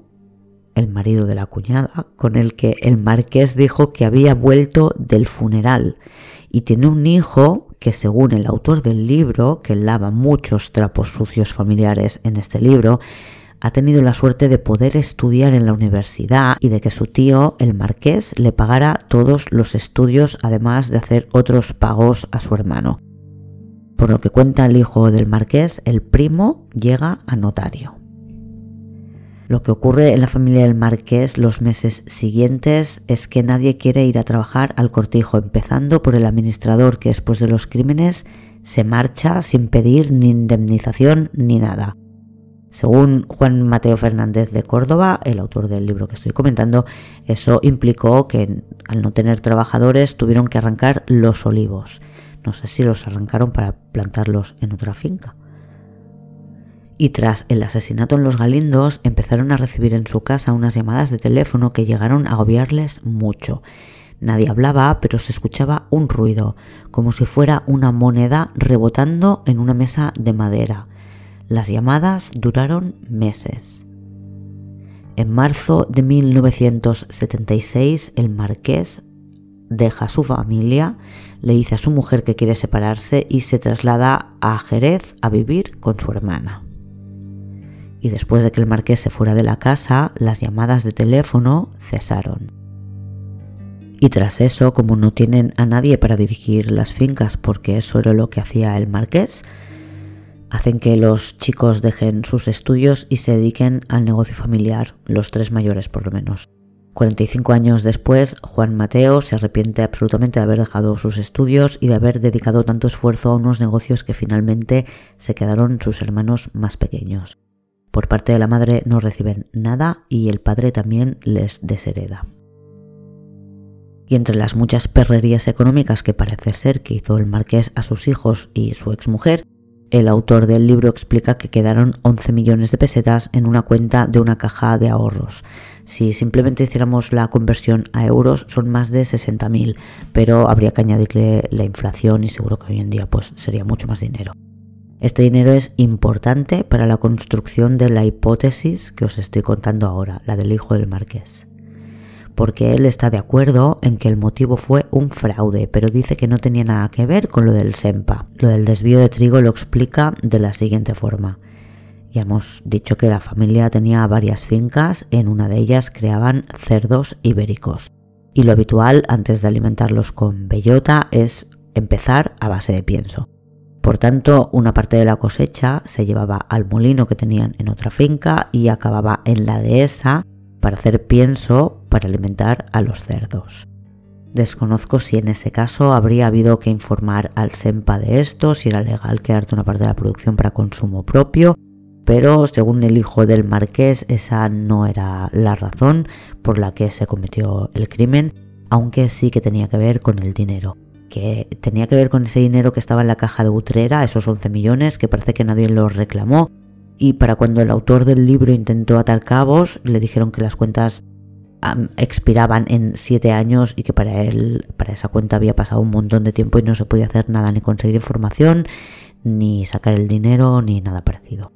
el marido de la cuñada, con el que el marqués dijo que había vuelto del funeral y tiene un hijo que según el autor del libro, que lava muchos trapos sucios familiares en este libro, ha tenido la suerte de poder estudiar en la universidad y de que su tío, el marqués, le pagara todos los estudios, además de hacer otros pagos a su hermano. Por lo que cuenta el hijo del marqués, el primo llega a notario. Lo que ocurre en la familia del marqués los meses siguientes es que nadie quiere ir a trabajar al cortijo, empezando por el administrador que después de los crímenes se marcha sin pedir ni indemnización ni nada. Según Juan Mateo Fernández de Córdoba, el autor del libro que estoy comentando, eso implicó que al no tener trabajadores tuvieron que arrancar los olivos. No sé si los arrancaron para plantarlos en otra finca y tras el asesinato en los Galindos empezaron a recibir en su casa unas llamadas de teléfono que llegaron a agobiarles mucho. Nadie hablaba, pero se escuchaba un ruido, como si fuera una moneda rebotando en una mesa de madera. Las llamadas duraron meses. En marzo de 1976, el marqués deja a su familia, le dice a su mujer que quiere separarse y se traslada a Jerez a vivir con su hermana y después de que el marqués se fuera de la casa, las llamadas de teléfono cesaron. Y tras eso, como no tienen a nadie para dirigir las fincas, porque eso era lo que hacía el marqués, hacen que los chicos dejen sus estudios y se dediquen al negocio familiar, los tres mayores por lo menos. 45 años después, Juan Mateo se arrepiente absolutamente de haber dejado sus estudios y de haber dedicado tanto esfuerzo a unos negocios que finalmente se quedaron sus hermanos más pequeños. Por parte de la madre no reciben nada y el padre también les deshereda. Y entre las muchas perrerías económicas que parece ser que hizo el marqués a sus hijos y su exmujer, el autor del libro explica que quedaron 11 millones de pesetas en una cuenta de una caja de ahorros. Si simplemente hiciéramos la conversión a euros son más de 60.000, pero habría que añadirle la inflación y seguro que hoy en día pues sería mucho más dinero. Este dinero es importante para la construcción de la hipótesis que os estoy contando ahora, la del hijo del marqués porque él está de acuerdo en que el motivo fue un fraude, pero dice que no tenía nada que ver con lo del SEMPA. Lo del desvío de trigo lo explica de la siguiente forma. Ya hemos dicho que la familia tenía varias fincas, en una de ellas creaban cerdos ibéricos. Y lo habitual antes de alimentarlos con bellota es empezar a base de pienso. Por tanto, una parte de la cosecha se llevaba al molino que tenían en otra finca y acababa en la dehesa para hacer pienso para alimentar a los cerdos. Desconozco si en ese caso habría habido que informar al SEMPA de esto, si era legal quedarte una parte de la producción para consumo propio, pero según el hijo del marqués esa no era la razón por la que se cometió el crimen, aunque sí que tenía que ver con el dinero, que tenía que ver con ese dinero que estaba en la caja de Utrera, esos 11 millones que parece que nadie los reclamó y para cuando el autor del libro intentó atar cabos, le dijeron que las cuentas expiraban en siete años y que para él, para esa cuenta había pasado un montón de tiempo y no se podía hacer nada, ni conseguir información, ni sacar el dinero, ni nada parecido.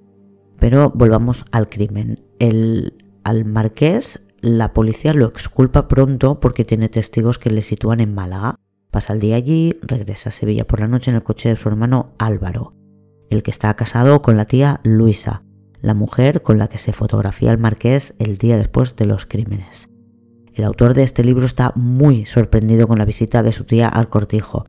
Pero volvamos al crimen. El, al marqués la policía lo exculpa pronto porque tiene testigos que le sitúan en Málaga. Pasa el día allí, regresa a Sevilla por la noche en el coche de su hermano Álvaro el que está casado con la tía Luisa, la mujer con la que se fotografía el marqués el día después de los crímenes. El autor de este libro está muy sorprendido con la visita de su tía al cortijo,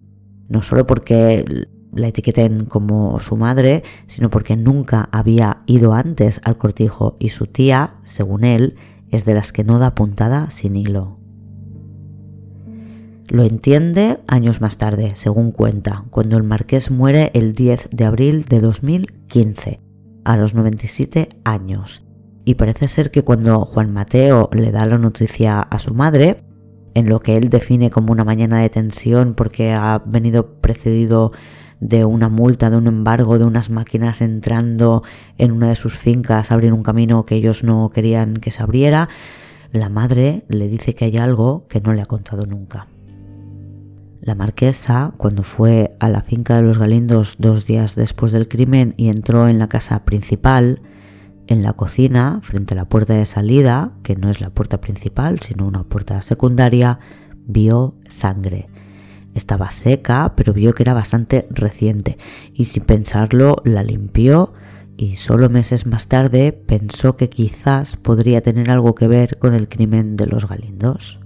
no solo porque la etiqueten como su madre, sino porque nunca había ido antes al cortijo y su tía, según él, es de las que no da puntada sin hilo. Lo entiende años más tarde, según cuenta, cuando el marqués muere el 10 de abril de 2015, a los 97 años. Y parece ser que cuando Juan Mateo le da la noticia a su madre, en lo que él define como una mañana de tensión porque ha venido precedido de una multa, de un embargo, de unas máquinas entrando en una de sus fincas a abrir un camino que ellos no querían que se abriera, la madre le dice que hay algo que no le ha contado nunca. La marquesa, cuando fue a la finca de los Galindos dos días después del crimen y entró en la casa principal, en la cocina, frente a la puerta de salida, que no es la puerta principal, sino una puerta secundaria, vio sangre. Estaba seca, pero vio que era bastante reciente y sin pensarlo la limpió y solo meses más tarde pensó que quizás podría tener algo que ver con el crimen de los Galindos.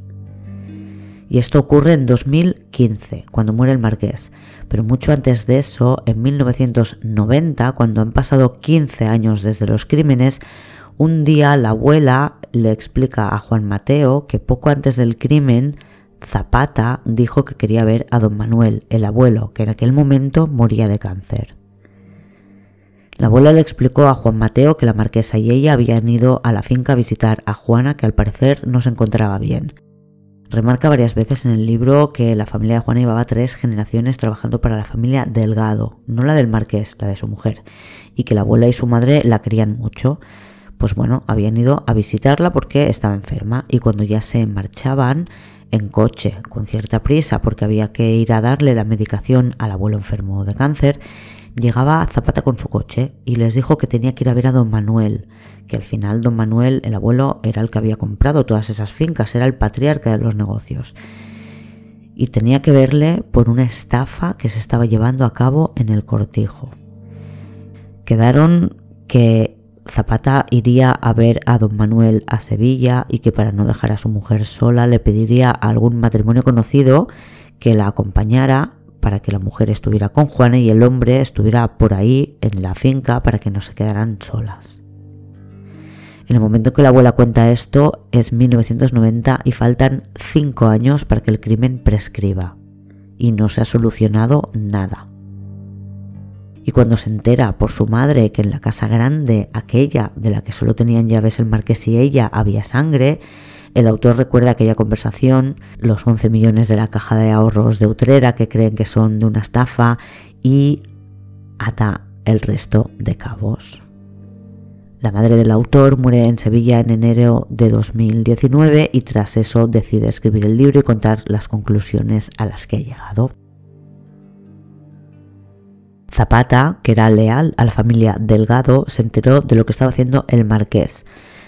Y esto ocurre en 2015, cuando muere el marqués. Pero mucho antes de eso, en 1990, cuando han pasado 15 años desde los crímenes, un día la abuela le explica a Juan Mateo que poco antes del crimen, Zapata dijo que quería ver a don Manuel, el abuelo, que en aquel momento moría de cáncer. La abuela le explicó a Juan Mateo que la marquesa y ella habían ido a la finca a visitar a Juana, que al parecer no se encontraba bien. Remarca varias veces en el libro que la familia de Juana llevaba tres generaciones trabajando para la familia Delgado, no la del marqués, la de su mujer, y que la abuela y su madre la querían mucho. Pues bueno, habían ido a visitarla porque estaba enferma y cuando ya se marchaban en coche, con cierta prisa, porque había que ir a darle la medicación al abuelo enfermo de cáncer, llegaba a Zapata con su coche y les dijo que tenía que ir a ver a don Manuel, que al final don Manuel, el abuelo, era el que había comprado todas esas fincas, era el patriarca de los negocios. Y tenía que verle por una estafa que se estaba llevando a cabo en el cortijo. Quedaron que Zapata iría a ver a don Manuel a Sevilla y que para no dejar a su mujer sola le pediría a algún matrimonio conocido que la acompañara para que la mujer estuviera con Juana y el hombre estuviera por ahí en la finca para que no se quedaran solas. En el momento que la abuela cuenta esto es 1990 y faltan 5 años para que el crimen prescriba. Y no se ha solucionado nada. Y cuando se entera por su madre que en la casa grande, aquella de la que solo tenían llaves el marqués y ella, había sangre, el autor recuerda aquella conversación, los 11 millones de la caja de ahorros de Utrera que creen que son de una estafa y ata el resto de cabos. La madre del autor muere en Sevilla en enero de 2019 y tras eso decide escribir el libro y contar las conclusiones a las que ha llegado. Zapata, que era leal a la familia Delgado, se enteró de lo que estaba haciendo el marqués.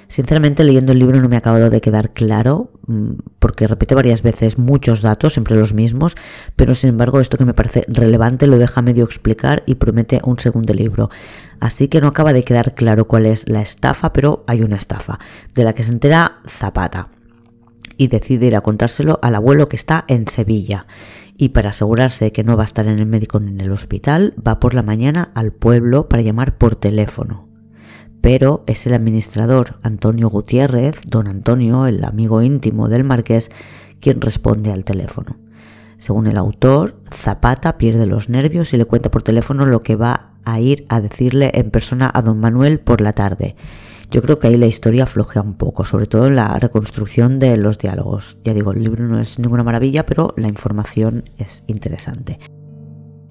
Sinceramente, leyendo el libro no me ha acabado de quedar claro, mm, porque repite varias veces muchos datos, siempre los mismos, pero sin embargo esto que me parece relevante lo deja medio explicar y promete un segundo libro. Así que no acaba de quedar claro cuál es la estafa, pero hay una estafa, de la que se entera Zapata. Y decide ir a contárselo al abuelo que está en Sevilla y para asegurarse que no va a estar en el médico ni en el hospital, va por la mañana al pueblo para llamar por teléfono. Pero es el administrador Antonio Gutiérrez, don Antonio, el amigo íntimo del marqués, quien responde al teléfono. Según el autor, Zapata pierde los nervios y le cuenta por teléfono lo que va a ir a decirle en persona a don Manuel por la tarde yo creo que ahí la historia flojea un poco, sobre todo la reconstrucción de los diálogos. Ya digo, el libro no es ninguna maravilla, pero la información es interesante.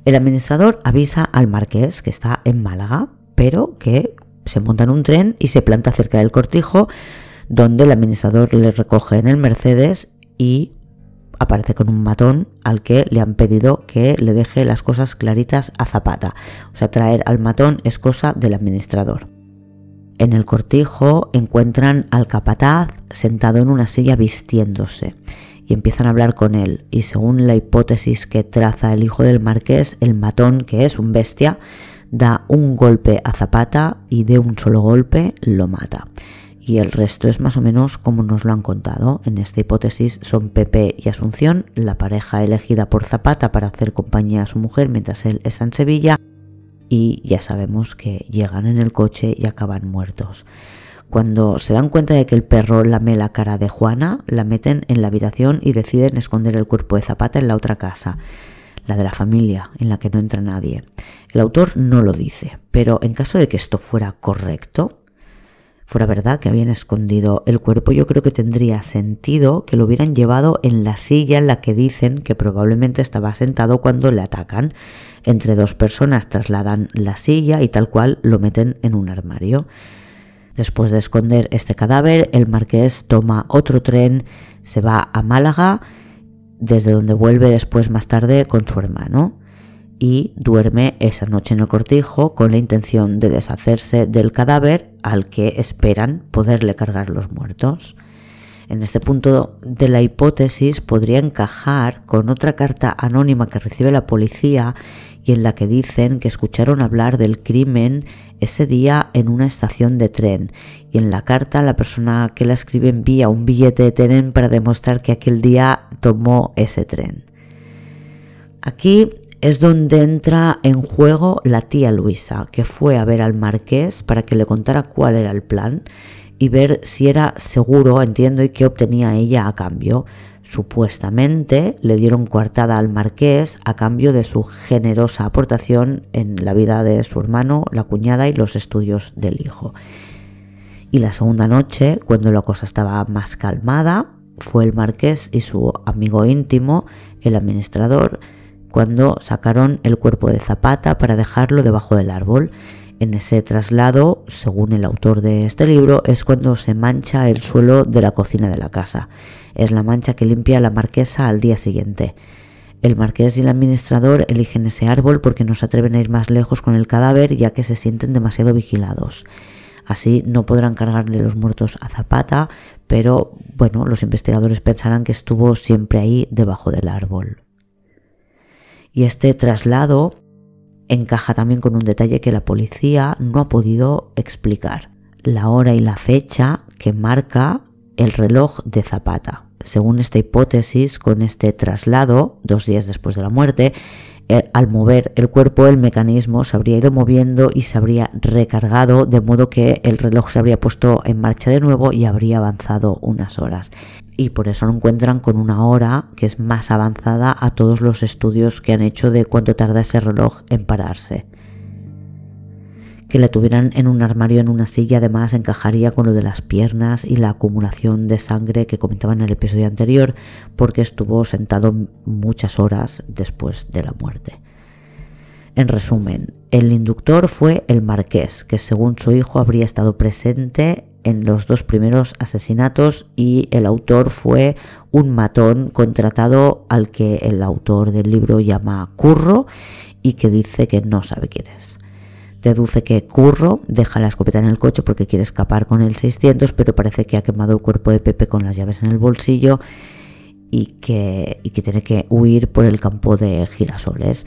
El administrador avisa al marqués que está en Málaga, pero que se monta en un tren y se planta cerca del cortijo, donde el administrador le recoge en el Mercedes y aparece con un matón al que le han pedido que le deje las cosas claritas a Zapata. O sea, traer al matón es cosa del administrador. En el cortijo encuentran al capataz sentado en una silla vistiéndose y empiezan a hablar con él y según la hipótesis que traza el hijo del marqués, el matón, que es un bestia, da un golpe a Zapata y de un solo golpe lo mata. Y el resto es más o menos como nos lo han contado. En esta hipótesis son Pepe y Asunción, la pareja elegida por Zapata para hacer compañía a su mujer mientras él está en Sevilla y ya sabemos que llegan en el coche y acaban muertos. Cuando se dan cuenta de que el perro lame la cara de Juana, la meten en la habitación y deciden esconder el cuerpo de Zapata en la otra casa, la de la familia, en la que no entra nadie. El autor no lo dice, pero en caso de que esto fuera correcto, fuera verdad que habían escondido el cuerpo, yo creo que tendría sentido que lo hubieran llevado en la silla en la que dicen que probablemente estaba sentado cuando le atacan. Entre dos personas trasladan la silla y tal cual lo meten en un armario. Después de esconder este cadáver, el marqués toma otro tren, se va a Málaga, desde donde vuelve después más tarde con su hermano y duerme esa noche en el cortijo con la intención de deshacerse del cadáver al que esperan poderle cargar los muertos. En este punto de la hipótesis podría encajar con otra carta anónima que recibe la policía y en la que dicen que escucharon hablar del crimen ese día en una estación de tren y en la carta la persona que la escribe envía un billete de tren para demostrar que aquel día tomó ese tren. Aquí es donde entra en juego la tía Luisa, que fue a ver al marqués para que le contara cuál era el plan y ver si era seguro, entiendo, y qué obtenía ella a cambio. Supuestamente le dieron coartada al marqués a cambio de su generosa aportación en la vida de su hermano, la cuñada y los estudios del hijo. Y la segunda noche, cuando la cosa estaba más calmada, fue el marqués y su amigo íntimo, el administrador, cuando sacaron el cuerpo de Zapata para dejarlo debajo del árbol. En ese traslado, según el autor de este libro, es cuando se mancha el suelo de la cocina de la casa. Es la mancha que limpia la marquesa al día siguiente. El marqués y el administrador eligen ese árbol porque no se atreven a ir más lejos con el cadáver ya que se sienten demasiado vigilados. Así no podrán cargarle los muertos a Zapata, pero bueno, los investigadores pensarán que estuvo siempre ahí debajo del árbol. Y este traslado encaja también con un detalle que la policía no ha podido explicar, la hora y la fecha que marca el reloj de Zapata. Según esta hipótesis, con este traslado, dos días después de la muerte, al mover el cuerpo el mecanismo se habría ido moviendo y se habría recargado de modo que el reloj se habría puesto en marcha de nuevo y habría avanzado unas horas y por eso lo encuentran con una hora que es más avanzada a todos los estudios que han hecho de cuánto tarda ese reloj en pararse. Que la tuvieran en un armario en una silla además encajaría con lo de las piernas y la acumulación de sangre que comentaban en el episodio anterior porque estuvo sentado muchas horas después de la muerte. En resumen, el inductor fue el marqués, que según su hijo habría estado presente en los dos primeros asesinatos y el autor fue un matón contratado al que el autor del libro llama Curro y que dice que no sabe quién es. Deduce que Curro deja la escopeta en el coche porque quiere escapar con el 600, pero parece que ha quemado el cuerpo de Pepe con las llaves en el bolsillo y que, y que tiene que huir por el campo de girasoles.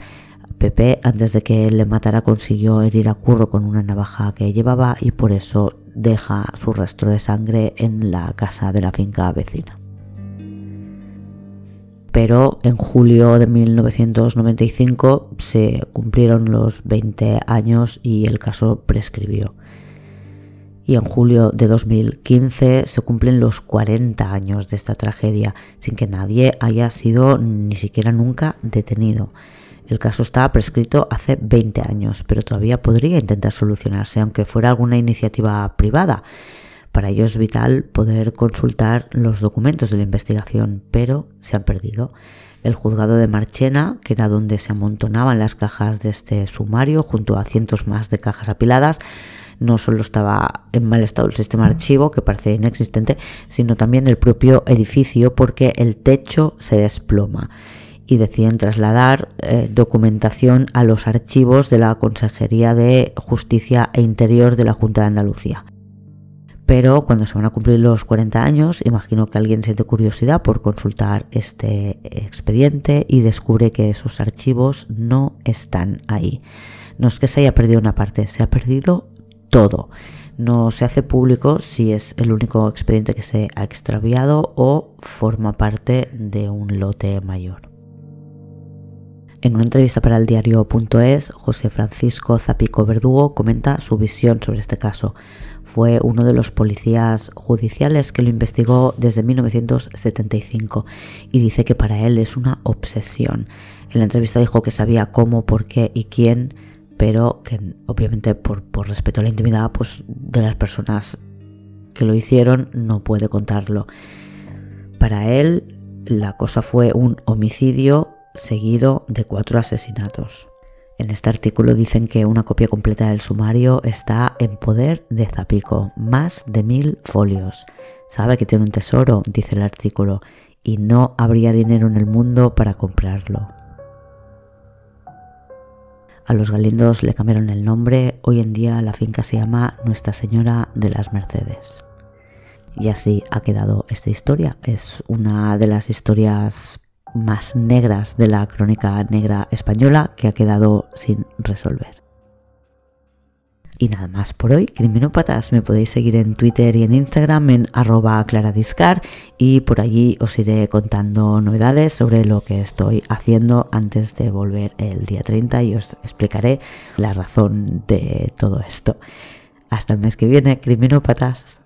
Pepe, antes de que le matara, consiguió herir a Curro con una navaja que llevaba y por eso deja su rastro de sangre en la casa de la finca vecina. Pero en julio de 1995 se cumplieron los 20 años y el caso prescribió. Y en julio de 2015 se cumplen los 40 años de esta tragedia sin que nadie haya sido ni siquiera nunca detenido. El caso está prescrito hace 20 años, pero todavía podría intentar solucionarse, aunque fuera alguna iniciativa privada. Para ello es vital poder consultar los documentos de la investigación, pero se han perdido. El juzgado de Marchena, que era donde se amontonaban las cajas de este sumario, junto a cientos más de cajas apiladas, no solo estaba en mal estado el sistema archivo, que parece inexistente, sino también el propio edificio, porque el techo se desploma y deciden trasladar eh, documentación a los archivos de la Consejería de Justicia e Interior de la Junta de Andalucía. Pero cuando se van a cumplir los 40 años, imagino que alguien siente curiosidad por consultar este expediente y descubre que esos archivos no están ahí. No es que se haya perdido una parte, se ha perdido todo. No se hace público si es el único expediente que se ha extraviado o forma parte de un lote mayor. En una entrevista para el diario.es, José Francisco Zapico Verdugo comenta su visión sobre este caso. Fue uno de los policías judiciales que lo investigó desde 1975 y dice que para él es una obsesión. En la entrevista dijo que sabía cómo, por qué y quién, pero que obviamente por, por respeto a la intimidad pues, de las personas que lo hicieron no puede contarlo. Para él la cosa fue un homicidio seguido de cuatro asesinatos. En este artículo dicen que una copia completa del sumario está en poder de Zapico, más de mil folios. Sabe que tiene un tesoro, dice el artículo, y no habría dinero en el mundo para comprarlo. A los galindos le cambiaron el nombre, hoy en día la finca se llama Nuestra Señora de las Mercedes. Y así ha quedado esta historia. Es una de las historias más negras de la crónica negra española que ha quedado sin resolver. Y nada más por hoy, criminópatas, me podéis seguir en Twitter y en Instagram en arroba claradiscar y por allí os iré contando novedades sobre lo que estoy haciendo antes de volver el día 30 y os explicaré la razón de todo esto. Hasta el mes que viene, criminópatas.